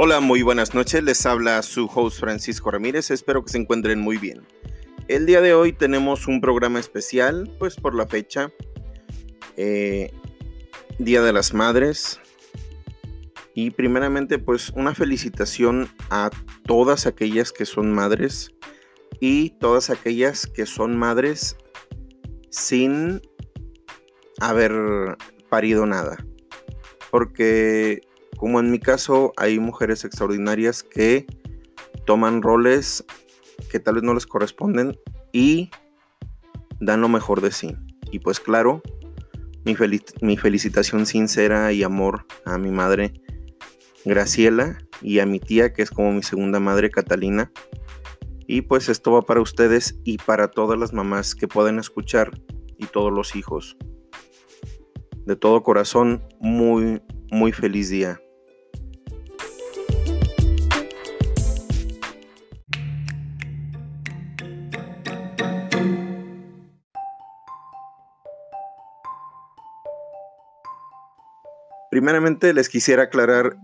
Hola, muy buenas noches. Les habla su host Francisco Ramírez. Espero que se encuentren muy bien. El día de hoy tenemos un programa especial, pues por la fecha, eh, Día de las Madres. Y primeramente, pues una felicitación a todas aquellas que son madres y todas aquellas que son madres sin haber parido nada. Porque como en mi caso, hay mujeres extraordinarias que toman roles que tal vez no les corresponden y dan lo mejor de sí. Y pues claro, mi, mi felicitación sincera y amor a mi madre Graciela y a mi tía, que es como mi segunda madre Catalina. Y pues esto va para ustedes y para todas las mamás que pueden escuchar y todos los hijos. De todo corazón, muy, muy feliz día. Primeramente les quisiera aclarar,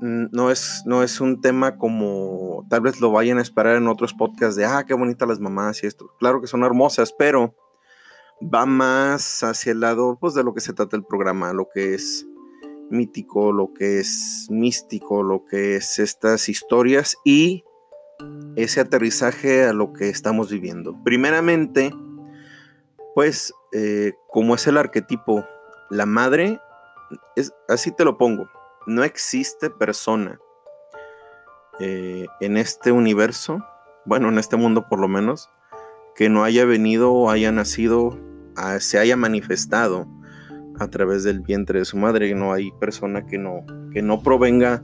mm, no es, no es un tema como tal vez lo vayan a esperar en otros podcasts de, ah, qué bonitas las mamás y esto. Claro que son hermosas, pero va más hacia el lado pues, de lo que se trata el programa, lo que es mítico, lo que es místico, lo que es estas historias y ese aterrizaje a lo que estamos viviendo. Primeramente, pues eh, como es el arquetipo, la madre es, así te lo pongo, no existe persona eh, en este universo, bueno, en este mundo por lo menos, que no haya venido o haya nacido, se haya manifestado a través del vientre de su madre. No hay persona que no, que no provenga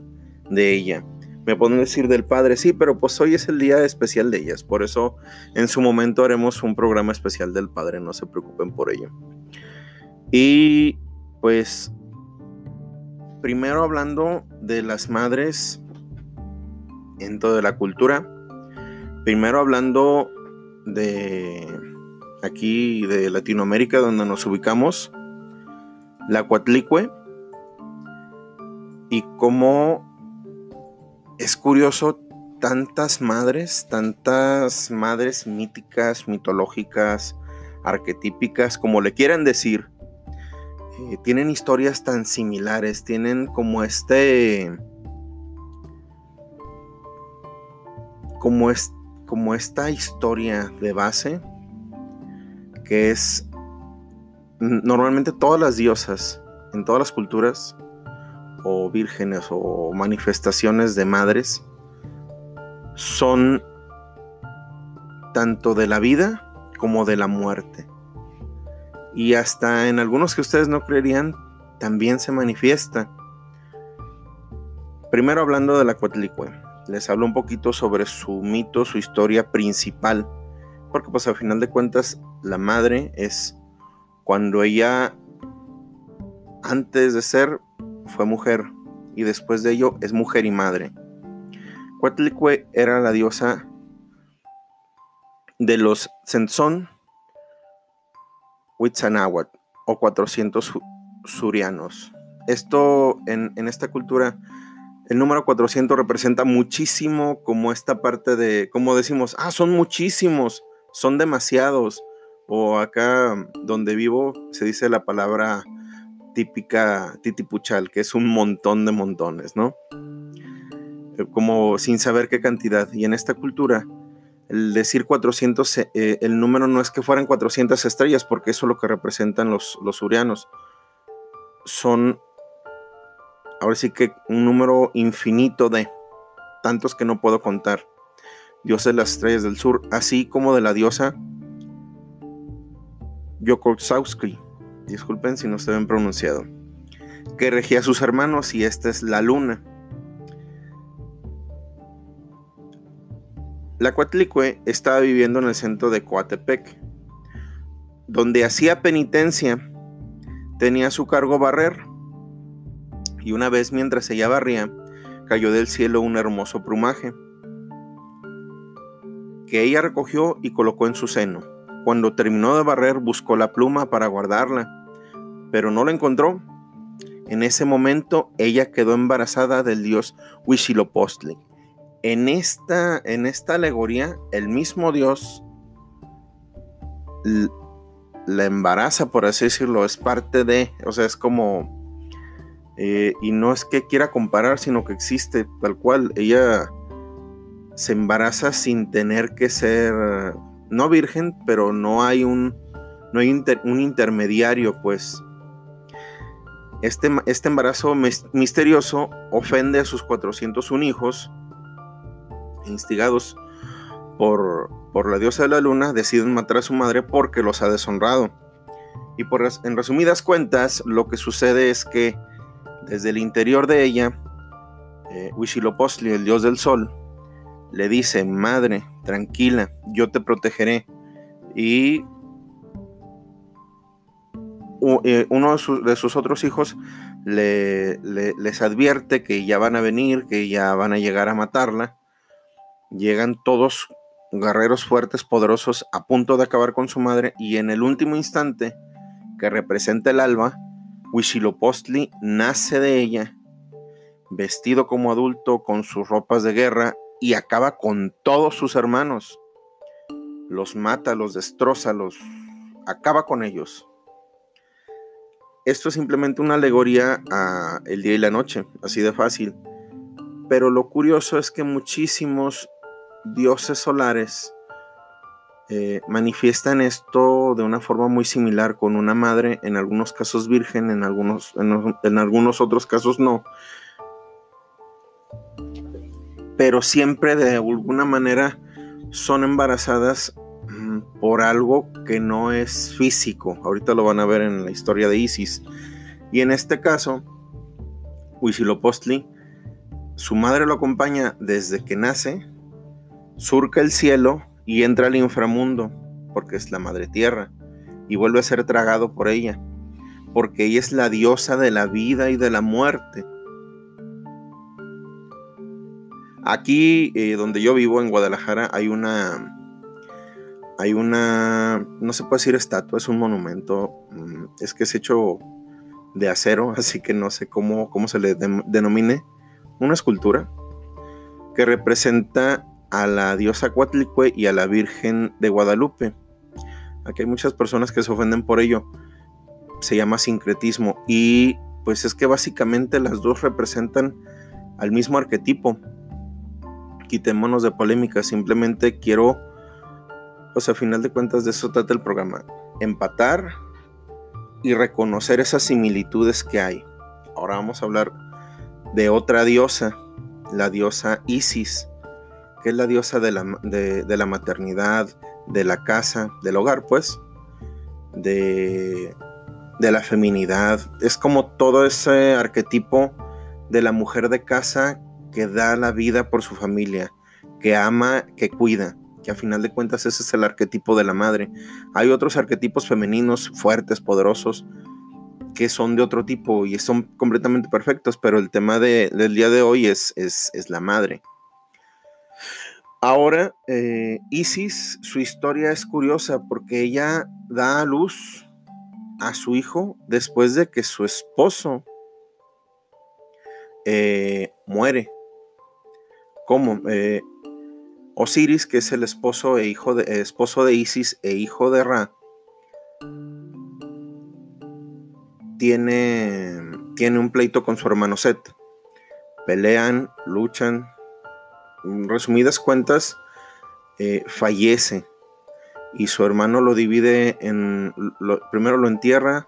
de ella. Me pueden decir del padre, sí, pero pues hoy es el día especial de ellas. Por eso en su momento haremos un programa especial del padre, no se preocupen por ello. Y pues primero hablando de las madres en toda la cultura. Primero hablando de aquí de Latinoamérica donde nos ubicamos. La Cuatlicue. Y cómo es curioso tantas madres, tantas madres míticas, mitológicas, arquetípicas, como le quieran decir, eh, tienen historias tan similares, tienen como este... Como, es, como esta historia de base que es normalmente todas las diosas en todas las culturas o vírgenes o manifestaciones de madres son tanto de la vida como de la muerte y hasta en algunos que ustedes no creerían, también se manifiesta. Primero hablando de la Cuatlicue, les hablo un poquito sobre su mito, su historia principal, porque pues al final de cuentas la madre es cuando ella antes de ser fue mujer y después de ello es mujer y madre. Cuatlicue era la diosa de los Sensón, O 400 surianos. Esto en, esta cultura, el número 400 representa muchísimo como esta parte de, como decimos, ah, son muchísimos, son demasiados. O acá donde vivo se dice la palabra típica titipuchal, que es un montón de montones, ¿no? Eh, como sin saber qué cantidad. Y en esta cultura, el decir 400, eh, el número no es que fueran 400 estrellas, porque eso es lo que representan los, los urianos. Son, ahora sí que un número infinito de, tantos que no puedo contar. Dios de las estrellas del sur, así como de la diosa Yokotsauski. Disculpen si no se ven pronunciado. que regía a sus hermanos y esta es la luna. La Coatlicue estaba viviendo en el centro de Coatepec, donde hacía penitencia, tenía su cargo barrer, y una vez mientras ella barría, cayó del cielo un hermoso plumaje, que ella recogió y colocó en su seno. Cuando terminó de barrer, buscó la pluma para guardarla, pero no la encontró. En ese momento, ella quedó embarazada del dios Huitzilopochtli. En esta, en esta alegoría, el mismo dios la embaraza, por así decirlo, es parte de, o sea, es como, eh, y no es que quiera comparar, sino que existe tal cual, ella se embaraza sin tener que ser, no virgen, pero no hay un, no hay un intermediario, pues. Este, este embarazo misterioso ofende a sus 401 hijos, instigados por, por la diosa de la luna, deciden matar a su madre porque los ha deshonrado. Y por, en resumidas cuentas, lo que sucede es que desde el interior de ella, eh, el dios del sol, le dice, madre, tranquila, yo te protegeré. Y eh, uno de sus, otros hijos le, les advierte que ya van a venir, que ya van a llegar a matarla. Llegan todos guerreros fuertes, poderosos, a punto de acabar con su madre, y en el último instante que representa el alba, Huitzilopochtli nace de ella, vestido como adulto con sus ropas de guerra, y acaba con todos sus hermanos. Los mata, los destroza, los acaba con ellos. Esto es simplemente una alegoría a el día y la noche, así de fácil. Pero lo curioso es que muchísimos dioses solares eh, manifiestan esto de una forma muy similar con una madre, en algunos casos virgen, en algunos, en, algunos otros casos no. Pero siempre de alguna manera son embarazadas mm, por algo que no es físico. Ahorita lo van a ver en la historia de Isis. Y en este caso, Huitzilopochtli, su madre lo acompaña desde que nace surca el cielo y entra al inframundo, porque es la madre tierra, y vuelve a ser tragado por ella, porque ella es la diosa de la vida y de la muerte. Aquí eh, donde yo vivo, en Guadalajara, hay una, hay una, no se puede decir estatua, es un monumento, mm, es que es hecho de acero, así que no sé cómo, cómo se le denomine, una escultura que representa a la diosa Cuatlicue y a la Virgen de Guadalupe. Aquí hay muchas personas que se ofenden por ello. Se llama sincretismo y pues es que básicamente las dos representan al mismo arquetipo. Quitémonos de polémica, simplemente quiero, pues a final de cuentas de eso trata el programa, empatar y reconocer esas similitudes que hay. Ahora vamos a hablar de otra diosa, la diosa Isis que es la diosa de la, de, la maternidad, de la casa, del hogar, pues, de, de la feminidad. Es como todo ese arquetipo de la mujer de casa que da la vida por su familia, que ama, que cuida, que a final de cuentas ese es el arquetipo de la madre. Hay otros arquetipos femeninos fuertes, poderosos, que son de otro tipo y son completamente perfectos, pero el tema del día de hoy es, es, es la madre. Ahora, eh, Isis, su historia es curiosa porque ella da a luz a su hijo después de que su esposo eh, muere. ¿Cómo? Eh, Osiris, que es el esposo, e hijo de, esposo de Isis e hijo de Ra, tiene, tiene un pleito con su hermano Set. Pelean, luchan, resumidas cuentas, eh, fallece y su hermano lo divide en, primero lo entierra,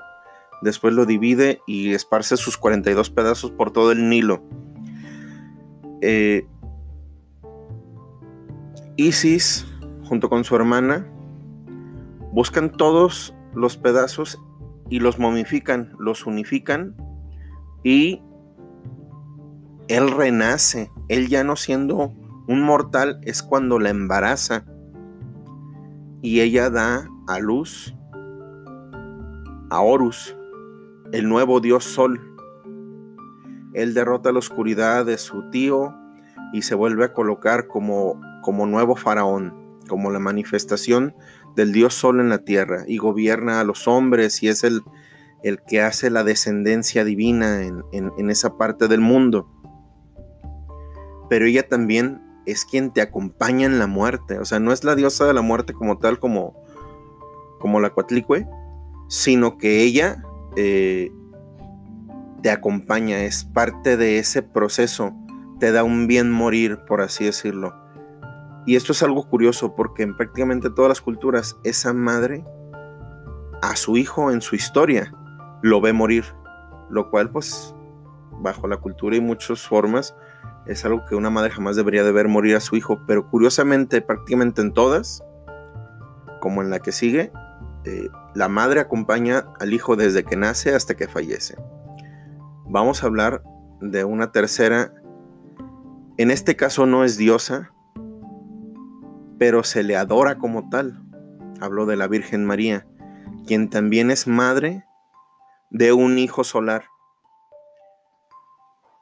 después lo divide y esparce sus 42 pedazos por todo el Nilo. Eh, Isis, junto con su hermana, buscan todos los pedazos y los momifican, los unifican Y él renace, él ya no siendo un mortal es cuando la embaraza y ella da a luz a Horus, el nuevo dios Sol. Él derrota la oscuridad de su tío y se vuelve a colocar como, como nuevo faraón, como la manifestación del dios Sol en la tierra y gobierna a los hombres y es el, el que hace la descendencia divina en, en esa parte del mundo. Pero ella también es quien te acompaña en la muerte. O sea, no es la diosa de la muerte como tal, como, como la Cuatlicue, sino que ella eh, te acompaña, es parte de ese proceso, te da un bien morir, por así decirlo. Y esto es algo curioso porque en prácticamente todas las culturas, esa madre a su hijo en su historia lo ve morir, lo cual pues bajo la cultura y muchas formas es algo que una madre jamás debería de ver morir a su hijo, pero curiosamente prácticamente en todas, como en la que sigue, eh, la madre acompaña al hijo desde que nace hasta que fallece. Vamos a hablar de una tercera, en este caso no es diosa, pero se le adora como tal. Hablo de la Virgen María, quien también es madre de un hijo solar.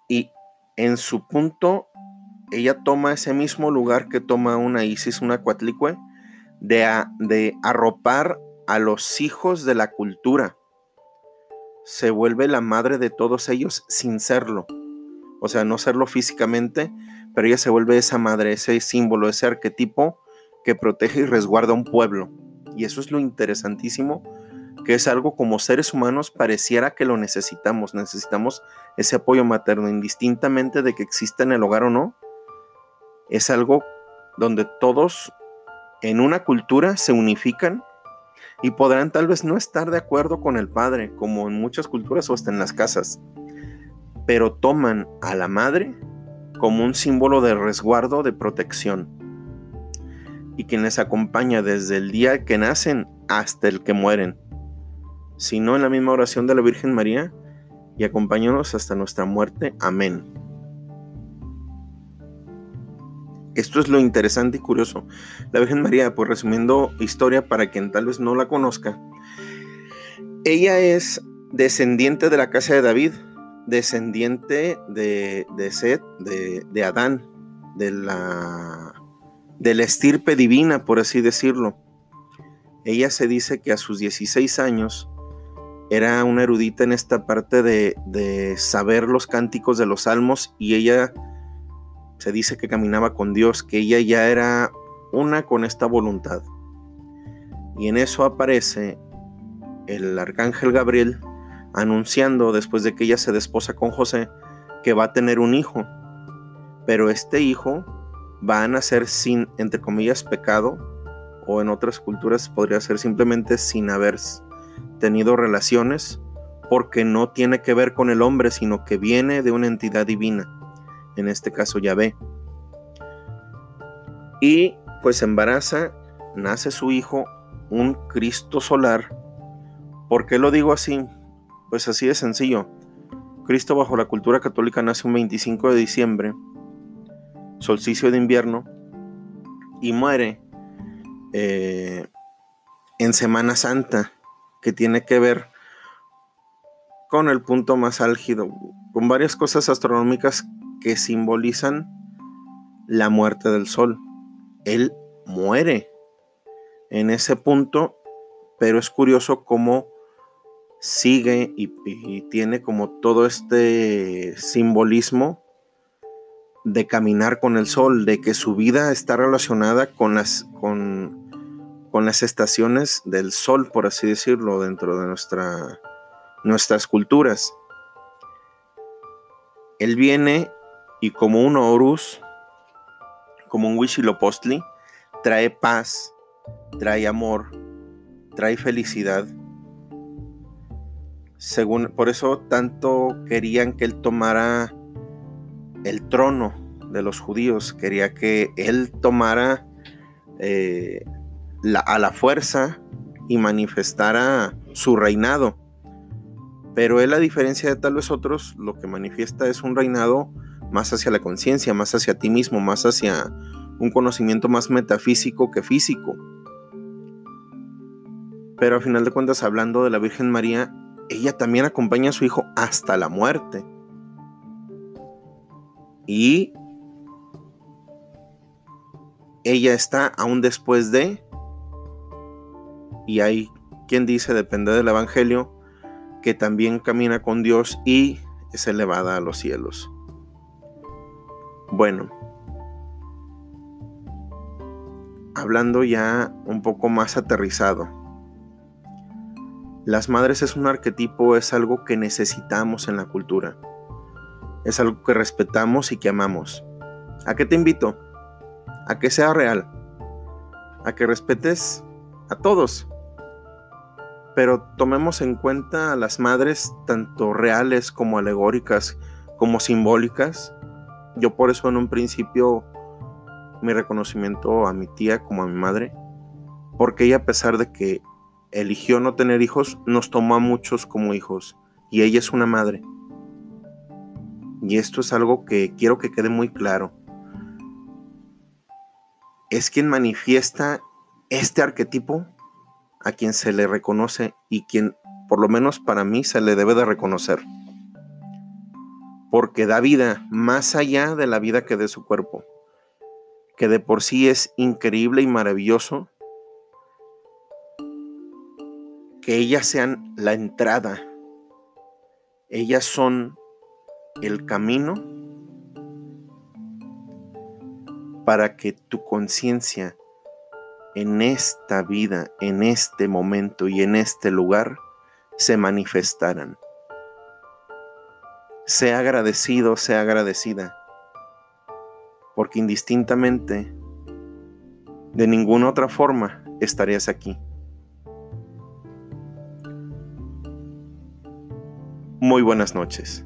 Y en su punto, ella toma ese mismo lugar que toma una Isis, una Cuatlicue, de, de arropar a los hijos de la cultura. Se vuelve la madre de todos ellos sin serlo. O sea, no serlo físicamente, pero ella se vuelve esa madre, ese símbolo, ese arquetipo que protege y resguarda un pueblo. Y eso es lo interesantísimo que es algo como seres humanos pareciera que lo necesitamos, necesitamos ese apoyo materno, indistintamente de que exista en el hogar o no, es algo donde todos en una cultura se unifican y podrán tal vez no estar de acuerdo con el padre, como en muchas culturas o hasta en las casas, pero toman a la madre como un símbolo de resguardo, de protección, y quien les acompaña desde el día que nacen hasta el que mueren sino en la misma oración de la Virgen María, y acompáñanos hasta nuestra muerte. Amén. Esto es lo interesante y curioso. La Virgen María, pues resumiendo historia para quien tal vez no la conozca, ella es descendiente de la casa de David, descendiente de, de Seth, de, de Adán, de la, de la estirpe divina, por así decirlo. Ella se dice que a sus 16 años era una erudita en esta parte de, saber los cánticos de los salmos y ella se dice que caminaba con Dios, que ella ya era una con esta voluntad. Y en eso aparece el arcángel Gabriel anunciando después de que ella se desposa con José que va a tener un hijo. Pero este hijo va a nacer sin, entre comillas, pecado, o en otras culturas podría ser simplemente sin haber tenido relaciones porque no tiene que ver con el hombre, sino que viene de una entidad divina, en este caso Yahvé. Y pues embaraza, nace su hijo, un Cristo solar. ¿Por qué lo digo así? Pues así de sencillo. Cristo bajo la cultura católica nace un 25 de diciembre, solsticio de invierno, y muere eh, en Semana Santa, que tiene que ver con el punto más álgido, con varias cosas astronómicas que simbolizan la muerte del Sol. Él muere en ese punto, pero es curioso cómo sigue y, tiene como todo este simbolismo de caminar con el sol, de que su vida está relacionada con las con con las estaciones del sol, por así decirlo, dentro de nuestra, nuestras culturas. Él viene y como un Horus, como un Huitzilopochtli, trae paz, trae amor, trae felicidad. Según, por eso tanto querían que él tomara el trono de los judíos, quería que él tomara eh, a la fuerza y manifestara su reinado. Pero él, a diferencia de tal vez otros, lo que manifiesta es un reinado más hacia la conciencia, más hacia ti mismo, más hacia un conocimiento más metafísico que físico. Pero a final de cuentas, hablando de la Virgen María, ella también acompaña a su hijo hasta la muerte. Y ella está aún después de, y hay quien dice, depende del Evangelio, que también camina con Dios y es elevada a los cielos. Bueno, hablando ya un poco más aterrizado, las madres es un arquetipo, es algo que necesitamos en la cultura, es algo que respetamos y que amamos. ¿A qué te invito? A que sea real, a que respetes a todos, pero tomemos en cuenta a las madres tanto reales como alegóricas como simbólicas. Yo por eso en un principio mi reconocimiento a mi tía como a mi madre, porque ella a pesar de que eligió no tener hijos, nos tomó a muchos como hijos y ella es una madre. Y esto es algo que quiero que quede muy claro. Es quien manifiesta este arquetipo a quien se le reconoce y quien, por lo menos para mí, se le debe de reconocer. Porque da vida más allá de la vida que de su cuerpo, que de por sí es increíble y maravilloso que ellas sean la entrada, ellas son el camino para que tu conciencia en esta vida, en este momento y en este lugar se manifestaran. Sea agradecido, sea agradecida, porque indistintamente, de ninguna otra forma estarías aquí. Muy buenas noches.